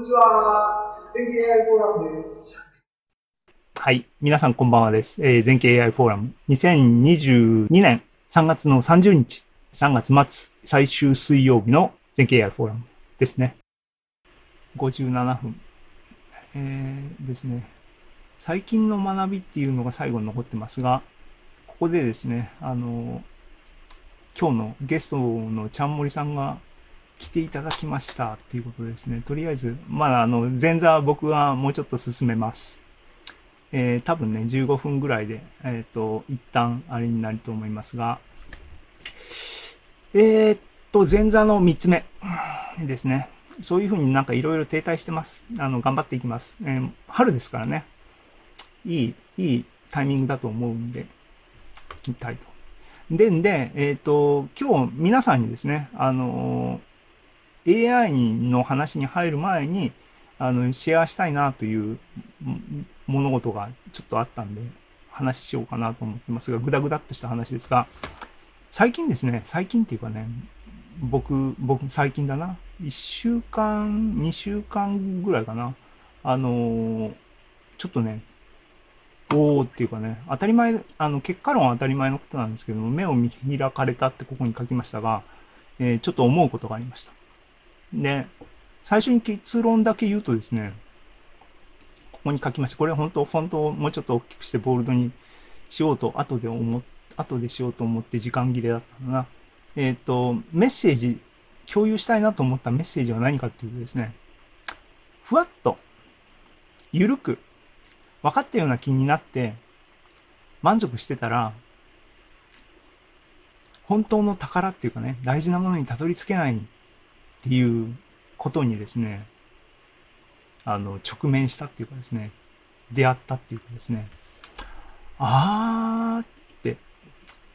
にちは。全景 AI フォーラムです。はい。皆さんこんばんはです。えー、全景 AI フォーラム。2022年3月の30日、3月末最終水曜日の全景 AI フォーラムですね。57分。えー、ですね。最近の学びっていうのが最後に残ってますが、ここでですね、あの、今日のゲストのちゃんもりさんが来ていただきましたっていうことですね。とりあえず、まだあの、前座は僕はもうちょっと進めます。えー、多分ね、15分ぐらいで、えっ、ー、と、一旦あれになると思いますが、えー、っと、前座の3つ目ですね。そういうふうになんかいろいろ停滞してます。あの、頑張っていきます。えー、春ですからね。いい、いいタイミングだと思うんで、行きたいと。でん、で、えっ、と、今日皆さんにですね、あの AI の話に入る前に、あの、シェアしたいなという物事がちょっとあったんで、話しようかなと思ってますが、ぐだぐだっとした話ですが、最近ですね、最近っていうかね、僕、僕、最近だな。1週間、2週間ぐらいかな。あのちょっとね、おーっていうかね、当たり前、あの、結果論は当たり前のことなんですけども、目を見開かれたってここに書きましたが、えー、ちょっと思うことがありました。で、最初に結論だけ言うとですね、ここに書きました。これ本当、フォントをもうちょっと大きくしてボールドにしようと、後で思、後でしようと思って時間切れだったのが、えっ、ー、と、メッセージ、共有したいなと思ったメッセージは何かっていうとですね、ふわっと、ゆるく、分かったような気になって、満足してたら、本当の宝っていうかね、大事なものにたどり着けないっていうことにですね、あの、直面したっていうかですね、出会ったっていうかですね、あーって、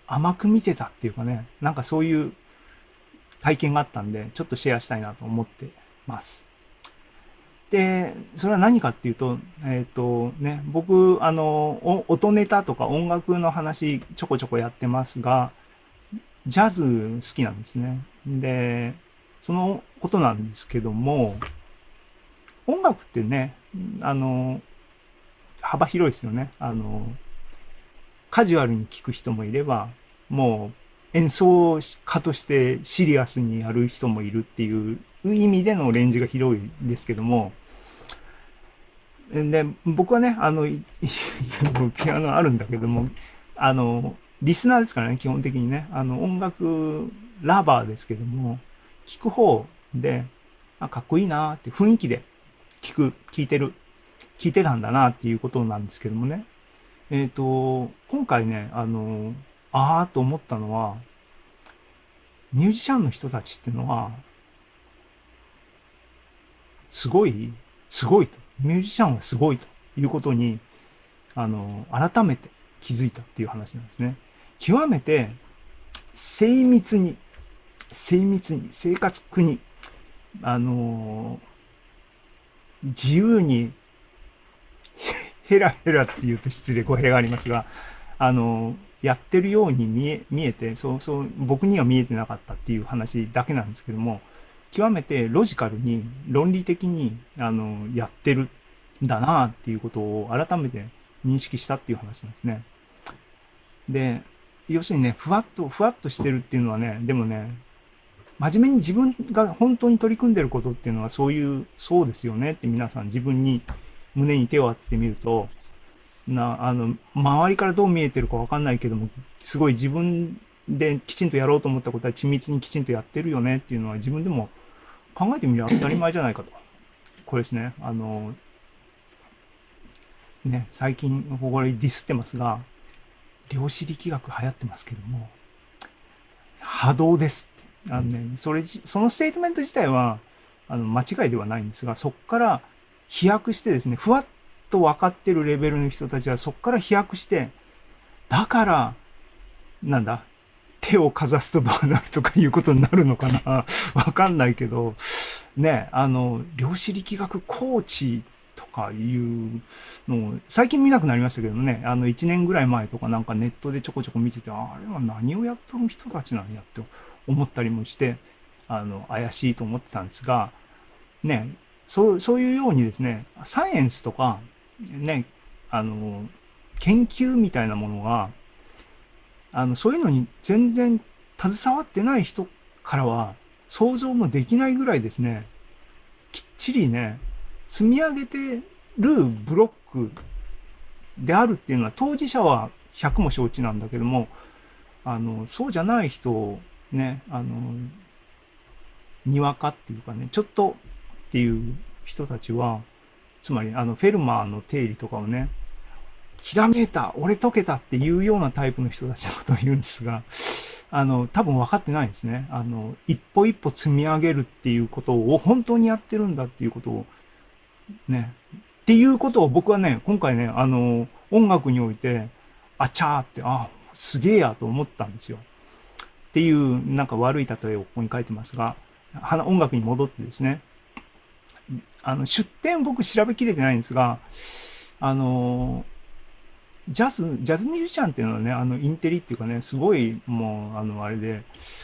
甘く見てたっていうかね、なんかそういう体験があったんで、ちょっとシェアしたいなと思ってます。で、それは何かっていうと、えっ、ー、とね、僕、あの、音ネタとか音楽の話ちょこちょこやってますが、ジャズ好きなんですね。で、そのことなんですけども、音楽ってね、あの、幅広いですよね。あの、カジュアルに聴く人もいれば、もう演奏家としてシリアスにやる人もいるっていう意味でのレンジが広いですけども、で、僕はね、あの、ピアノあるんだけども、あの、リスナーですからね、基本的にね、あの、音楽ラバーですけども、聞く方で、あ、かっこいいなって雰囲気で聞く、聞いてる、聞いてたんだなっていうことなんですけどもね。えっ、ー、と、今回ね、あの、ああと思ったのは、ミュージシャンの人たちっていうのは、すごい、すごいと。ミュージシャンはすごいということに、あの、改めて気づいたっていう話なんですね。極めて精密に精密に、正確に、あのー、自由に、ヘラヘラって言うと失礼、語弊がありますが、あのー、やってるように見え、見えて、そうそう、僕には見えてなかったっていう話だけなんですけども、極めてロジカルに、論理的に、あの、やってるんだなっていうことを改めて認識したっていう話なんですね。で、要するにね、ふわっと、ふわっとしてるっていうのはね、でもね、真面目に自分が本当に取り組んでることっていうのはそういう、そうですよねって皆さん自分に胸に手を当ててみると、な、あの、周りからどう見えてるかわかんないけども、すごい自分できちんとやろうと思ったことは緻密にきちんとやってるよねっていうのは自分でも考えてみれば当たり前じゃないかと。これですね。あの、ね、最近、これディスってますが、量子力学流行ってますけども、波動ですあのね、それ、そのステートメント自体は、あの、間違いではないんですが、そこから飛躍してですね、ふわっと分かってるレベルの人たちはそこから飛躍して、だから、なんだ、手をかざすとどうなるとかいうことになるのかな？わかんないけど、ね、あの、量子力学コーチとかいうのを、最近見なくなりましたけどね、あの、1年ぐらい前とかなんかネットでちょこちょこ見てて、あれは何をやっとる人たちなんやって思ったりもして、あの、怪しいと思ってたんですが、ね、そう、そういうようにですね、サイエンスとか、ね、あの、研究みたいなものが、あの、そういうのに全然携わってない人からは想像もできないぐらいですね、きっちりね、積み上げてるブロックであるっていうのは当事者は100も承知なんだけども、あの、そうじゃない人ね、あの、にわかっていうかね、ちょっとっていう人たちは、つまりあのフェルマーの定理とかをね、ひらめいた俺解けたっていうようなタイプの人たちのことを言うんですが、あの、多分分かってないんですね。あの、一歩一歩積み上げるっていうことを本当にやってるんだっていうことを、ね。っていうことを僕はね、今回ね、あの、音楽において、あちゃーって、あ、すげえやと思ったんですよ。っていう、なんか悪い例えをここに書いてますが、音楽に戻ってですね、あの、出典僕調べきれてないんですが、あの、ジャズ、ジャズミュージシャンっていうのはね、あの、インテリっていうかね、すごい、もう、あの、あれで、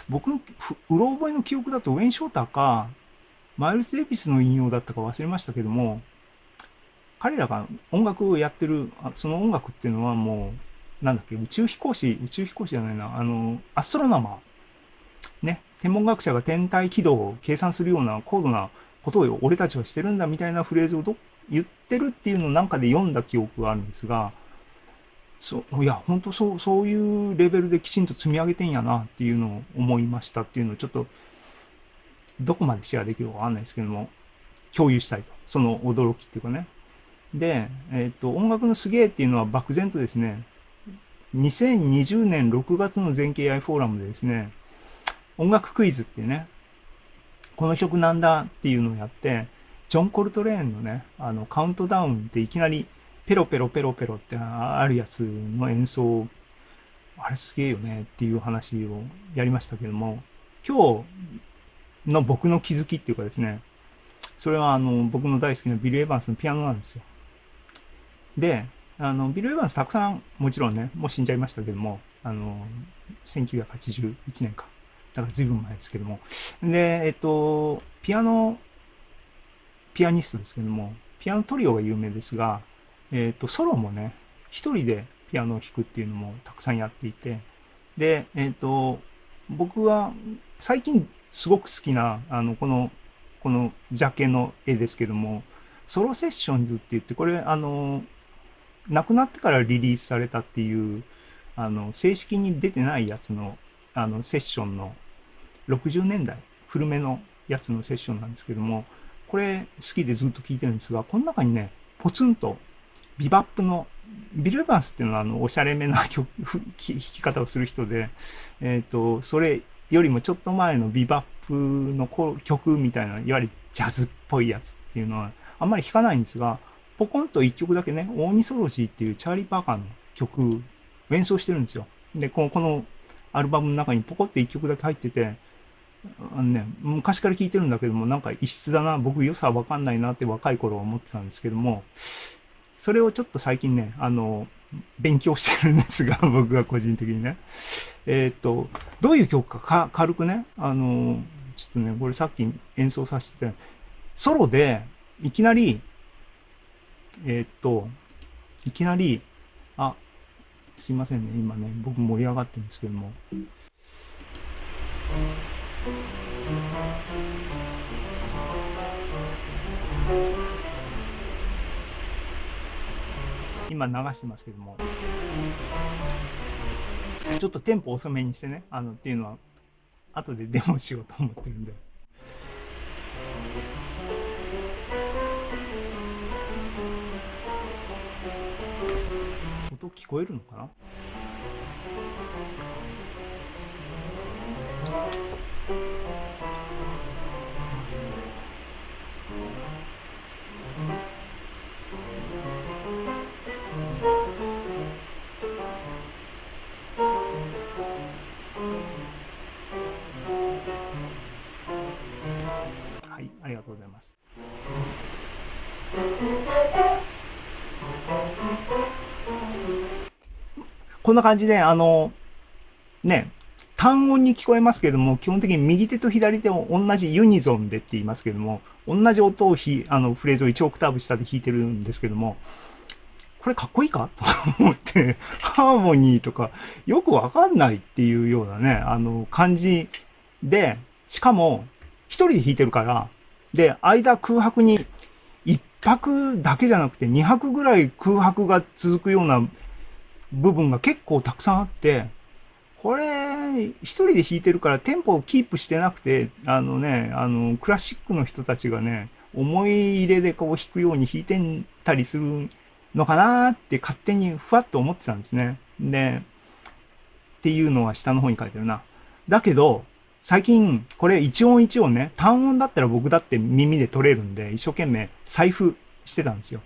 僕の、うろ覚えの記憶だと、ウェン・ショーターか、マイルス・デイビスの引用だったか忘れましたけども、彼らが音楽をやってる、その音楽っていうのはもう、なんだっけ、宇宙飛行士、宇宙飛行士じゃないな、あの、アストロナマー。ね、天文学者が天体軌道を計算するような高度なことを俺たちはしてるんだみたいなフレーズをど言ってるっていうのをなんかで読んだ記憶があるんですが、そう、いや、本当そう、そういうレベルできちんと積み上げてんやなっていうのを思いましたっていうのをちょっと、どこまでシェアできるかわかんないですけども、共有したいと。その驚きっていうかね。で、えっ、ー、と、音楽のすげえっていうのは漠然とですね、2020年6月の全景 AI フォーラムでですね、音楽クイズっていうね、この曲なんだっていうのをやって、ジョン・コルトレーンのね、あの、カウントダウンっていきなり、ペロペロペロペロってあるやつの演奏、あれすげえよねっていう話をやりましたけども、今日の僕の気づきっていうかですね、それはあの、僕の大好きなビル・エヴァンスのピアノなんですよ。で、あの、ビル・エヴァンスたくさん、もちろんね、もう死んじゃいましたけども、あの、1981年か。だから随分前ですけども。で、えっと、ピアノ、ピアニストですけども、ピアノトリオが有名ですが、えっと、ソロもね、一人でピアノを弾くっていうのもたくさんやっていて、で、えっと、僕は最近すごく好きな、あの、この、このジャケの絵ですけども、ソロセッションズって言って、これ、あの、亡くなってからリリースされたっていう、あの、正式に出てないやつの、あの、セッションの60年代、古めのやつのセッションなんですけども、これ好きでずっと聴いてるんですが、この中にね、ポツンとビバップの、ビル・エヴァンスっていうのはあの、おしゃれめな曲、弾き方をする人で、えっ、ー、と、それよりもちょっと前のビバップの曲みたいな、いわゆるジャズっぽいやつっていうのは、あんまり弾かないんですが、ポコンと一曲だけね、オーニソロジーっていうチャーリー・パーカーの曲、演奏してるんですよ。で、この、このアルバムの中にポコって一曲だけ入ってて、あのね、昔から聞いてるんだけども、なんか異質だな、僕良さわかんないなって若い頃は思ってたんですけども、それをちょっと最近ね、あの、勉強してるんですが、僕が個人的にね。えー、っと、どういう曲かか軽くね、あの、ちょっとね、これさっき演奏させて、ソロで、いきなり、えー、っと、いきなり、あ、すいませんね、今ね、僕盛り上がってるんですけども。今流してますけどもちょっとテンポ遅めにしてねあのっていうのは後でデモしようと思ってるんで。音聞こえるのかな？こんな感じで、あの、ね、単音に聞こえますけども、基本的に右手と左手を同じユニゾンでって言いますけども、同じ音をひあのフレーズを1オクターブ下で弾いてるんですけども、これかっこいいか？と思って、ハーモニーとかよくわかんないっていうようなね、あの感じで、しかも一人で弾いてるから、で、間空白に一拍だけじゃなくて二拍ぐらい空白が続くような部分が結構たくさんあって、これ、一人で弾いてるからテンポをキープしてなくて、あのね、あの、クラシックの人たちがね、思い入れでこう弾くように弾いてたりするのかなって勝手にふわっと思ってたんですね。で、っていうのは下の方に書いてるな。だけど、最近、これ一音一音ね、単音だったら僕だって耳で取れるんで、一生懸命財布してたんですよ。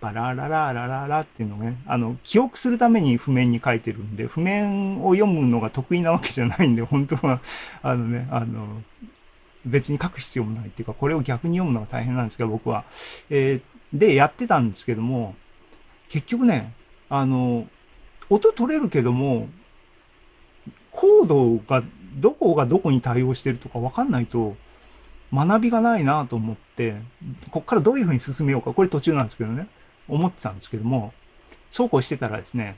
バララララララっていうのをね、あの、記憶するために譜面に書いてるんで、譜面を読むのが得意なわけじゃないんで、本当は、あのね、あの、別に書く必要もないっていうか、これを逆に読むのが大変なんですけど、僕は。えーで、やってたんですけども、結局ね、あの、音取れるけども、コードがどこがどこに対応してるとかわかんないと学びがないなと思って、こっからどういう風に進めようか、これ途中なんですけどね、思ってたんですけども、そうこうしてたらですね、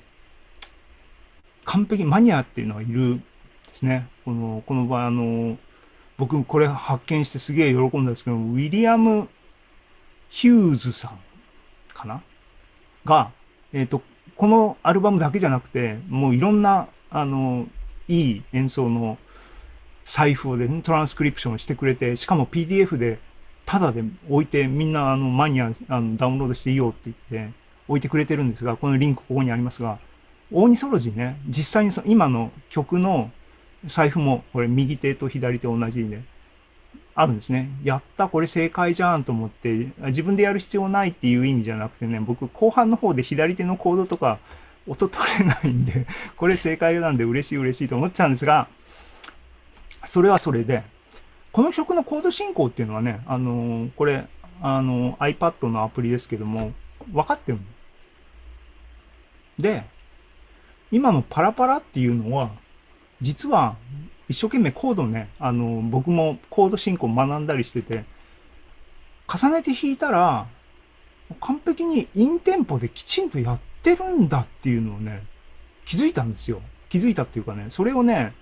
完璧マニアっていうのがいるんですね。この、この場合、あの、僕これ発見してすげえ喜んだんですけど、ウィリアム・ヒューズさんかな？が、えっ、と、このアルバムだけじゃなくて、もういろんな、あの、いい演奏の財布をで、トランスクリプションしてくれて、しかも PDF でタダで置いて、みんなあのマニアあのダウンロードしていいよって言って置いてくれてるんですが、このリンクここにありますが、オーニソロジーね、実際にその今の曲の財布もこれ右手と左手同じであるんですね。やった、これ正解じゃんと思って、自分でやる必要ないっていう意味じゃなくてね、僕後半の方で左手のコードとか音取れないんで、これ正解なんで嬉しい嬉しいと思ってたんですが、それはそれで、この曲のコード進行っていうのはね、あのーこれ、あのー iPad のアプリですけども、分かってる。で、今のパラパラっていうのは、実は一生懸命コードね、あのー僕もコード進行学んだりしてて、重ねて弾いたら、完璧にインテンポできちんとやってるんだっていうのをね、気づいたんですよ。気づいたっていうかね、それをね、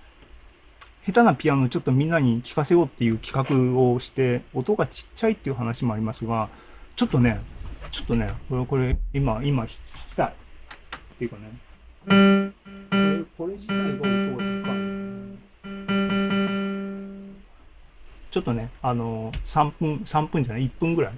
下手なピアノをちょっとみんなに聴かせようっていう企画をして、音がちっちゃいっていう話もありますが、ちょっとね、ちょっとね、これ、これ、今、今弾きたい。っていうかね、これ、これ自体が音が高いか。ちょっとね、あの、3分、3分じゃない、1分ぐらい。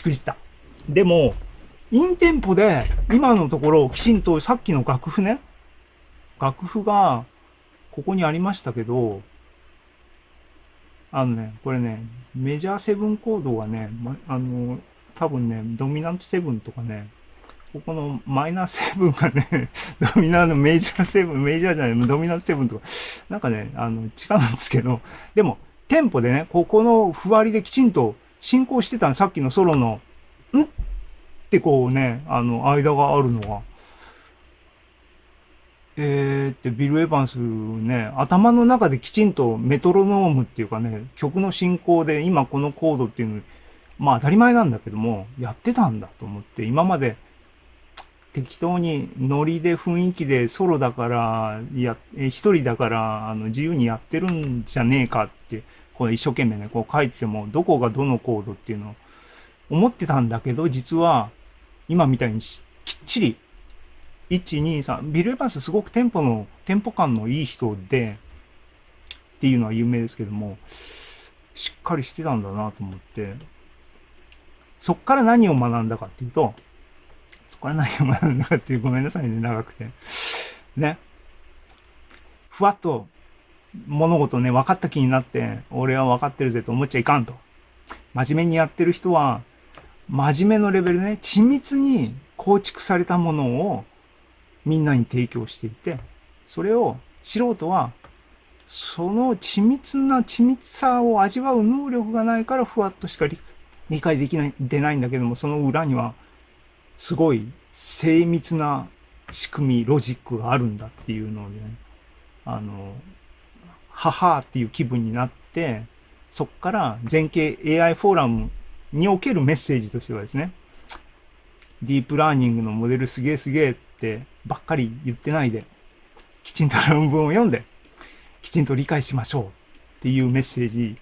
しくじった。でも、インテンポで、今のところ、きちんとさっきの楽譜ね、楽譜が、ここにありましたけど、あのね、これね、メジャーセブンコードがね、まあの、多分ね、ドミナントセブンとかね、ここのマイナーセブンがね、ドミナーのメジャーセブン、メジャーじゃない、ドミナントセブンとか、なんかね、あの、違うんですけど、でも、テンポでね、ここのふわりできちんと進行してたの、さっきのソロの、ん？ってこうね、あの、間があるのは、えーって、ビル・エヴァンスね、頭の中できちんとメトロノームっていうかね、曲の進行で今このコードっていうの、まあ当たり前なんだけども、やってたんだと思って、今まで適当にノリで雰囲気でソロだから、や、一人だから、あの、自由にやってるんじゃねえかって、こう一生懸命ね、こう書いてても、どこがどのコードっていうのを思ってたんだけど、実は、今みたいにきっちり、1、2、3、ビル・エヴァンスすごくテンポの、テンポ感のいい人で、っていうのは有名ですけども、しっかりしてたんだなと思って、そっから何を学んだかっていうと、そこから何を学んだかっていう、ごめんなさいね、長くて。ね。ふわっと物事ね、分かった気になって、俺は分かってるぜと思っちゃいかんと。真面目にやってる人は、真面目のレベルね、緻密に構築されたものをみんなに提供していて、それを素人は、その緻密な緻密さを味わう能力がないからふわっとしか理理解できない、出ないんだけども、その裏には、すごい精密な仕組み、ロジックがあるんだっていうので、ね、あの、ははーっていう気分になって、そこから全景 AI フォーラムにおけるメッセージとしてはですね、ディープラーニングのモデルすげえすげえってばっかり言ってないで、きちんと論文を読んで、きちんと理解しましょうっていうメッセージ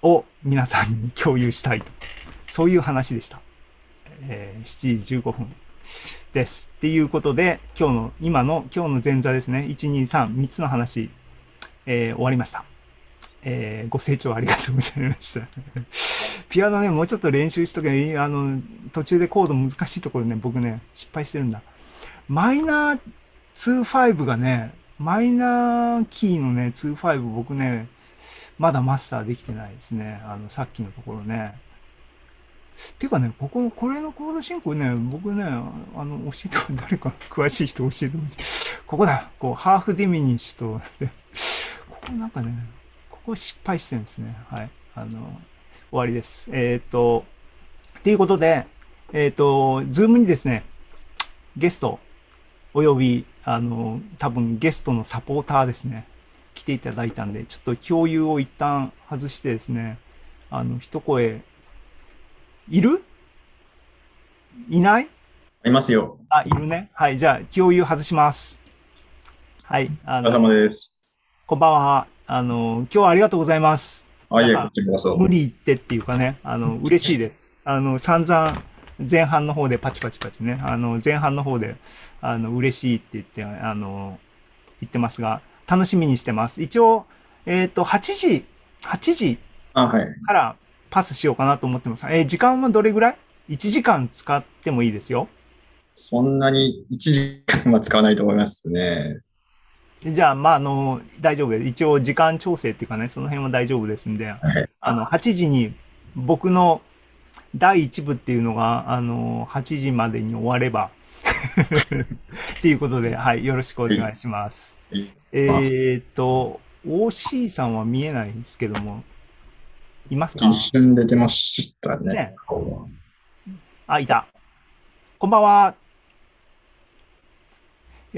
を皆さんに共有したいと。そういう話でした。えー7時15分です。っていうことで、今日の、今の、今日の前座ですね。1、2、3、3つの話、えー終わりました。えーご清聴ありがとうございました。ピアノね、もうちょっと練習しとけばいい。あの、途中でコード難しいところね、僕ね、失敗してるんだ。マイナー2-5がね、マイナーキーのね、2-5僕ね、まだマスターできてないですね。あの、さっきのところね。ていうかね、ここの、これのコード進行ね、僕ね、あの、教えて誰か詳しい人教えてほしい。ここだこう、ハーフディミニッシュと、ここなんかね、ここ失敗してるんですね。はい。あの、終わりです。えっ、と、っていうことで、えっ、と、 Zoom にですね、ゲスト、および、あの、多分ゲストのサポーターですね、来ていただいたんで、ちょっと共有を一旦外してですね、あの、一声、いる？いない？ありますよ。あ、いるね。はい、じゃあ、共有外します。はい、あお疲れ様の、です。こんばんは。あの、今日はありがとうございます。あ、いえ。無理言ってっていうかね、あの、嬉しいです。あの、散々、前半の方でパチパチパチね、あの、前半の方で、あの、嬉しいって言って、あの、言ってますが、楽しみにしてます。一応、えっ、と、8時、8時。からパスしようかなと思ってます。えー時間はどれぐらい ?1 時間使ってもいいですよ。そんなに1時間は使わないと思いますね。じゃあ、まあ、あの、大丈夫です。一応、時間調整っていうかね、その辺は大丈夫ですんで、はい。あの、8時に僕の第1部っていうのが、あの、8時までに終われば、っていうことで、はい、よろしくお願いします。はいえーっと、OC さんは見えないんですけども、いますか？一瞬出てましたね。ねあ、いた。こんばんは。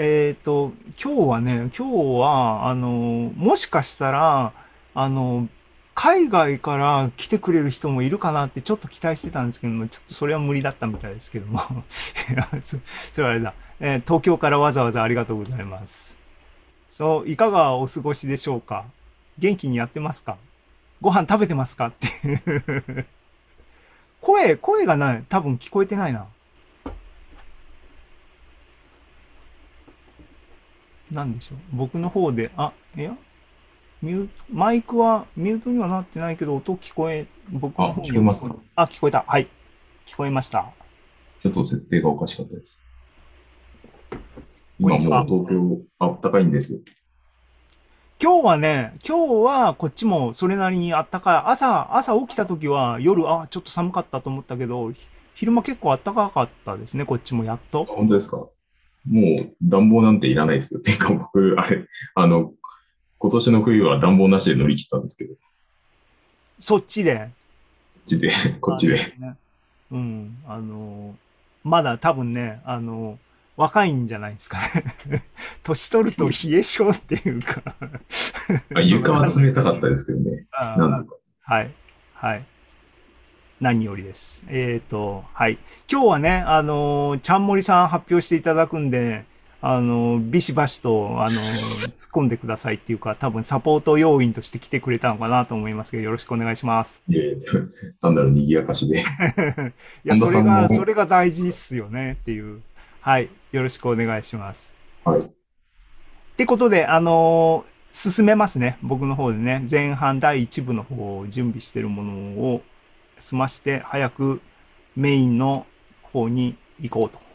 えっ、と、今日はね、今日は、あの、もしかしたら、あの、海外から来てくれる人もいるかなってちょっと期待してたんですけども、ちょっとそれは無理だったみたいですけども。そ それはあれだ、えー東京からわざわざありがとうございます。そう、いかがお過ごしでしょうか？元気にやってますか？ご飯食べてますか？っていう。声、声がない。多分聞こえてないな。なんでしょう。僕の方で、あ、いや、ミューマイクはミュートにはなってないけど、音聞こえ、僕の方にあ聞こえますか？あ、聞こえた。はい。聞こえました。ちょっと設定がおかしかったです。今もう東京、あったかいんですよ。今日はね、今日はこっちもそれなりにあったかい。朝、朝起きた時は夜、あ、ちょっと寒かったと思ったけど、ひ昼間結構あったかかったですね、こっちもやっあと。本当ですか？もう暖房なんていらないですよ。てか僕、あれ、あの、今年の冬は暖房なしで乗り切ったんですけど、こそっちで？っちで、こっちで。ねうん。あの、まだ多分ね、あの、若いんじゃないですかね。年取ると冷え性っていうか。あ床は冷たかったですけどね。なんとか。はい。はい。何よりです。えっ、と、はい。今日はね、あのーちゃんもりさん発表していただくんで、あの、ビシバシと、あの、突っ込んでくださいっていうか、多分サポート要員として来てくれたのかなと思いますけど、よろしくお願いします。いえ、単なる賑やかしで。いや、それが、それが大事っすよねっていう。はい。よろしくお願いします。はい。ってことで、あのー進めますね。僕の方でね。前半第1部の方を準備してるものを済まして、早くメインの方に行こうと。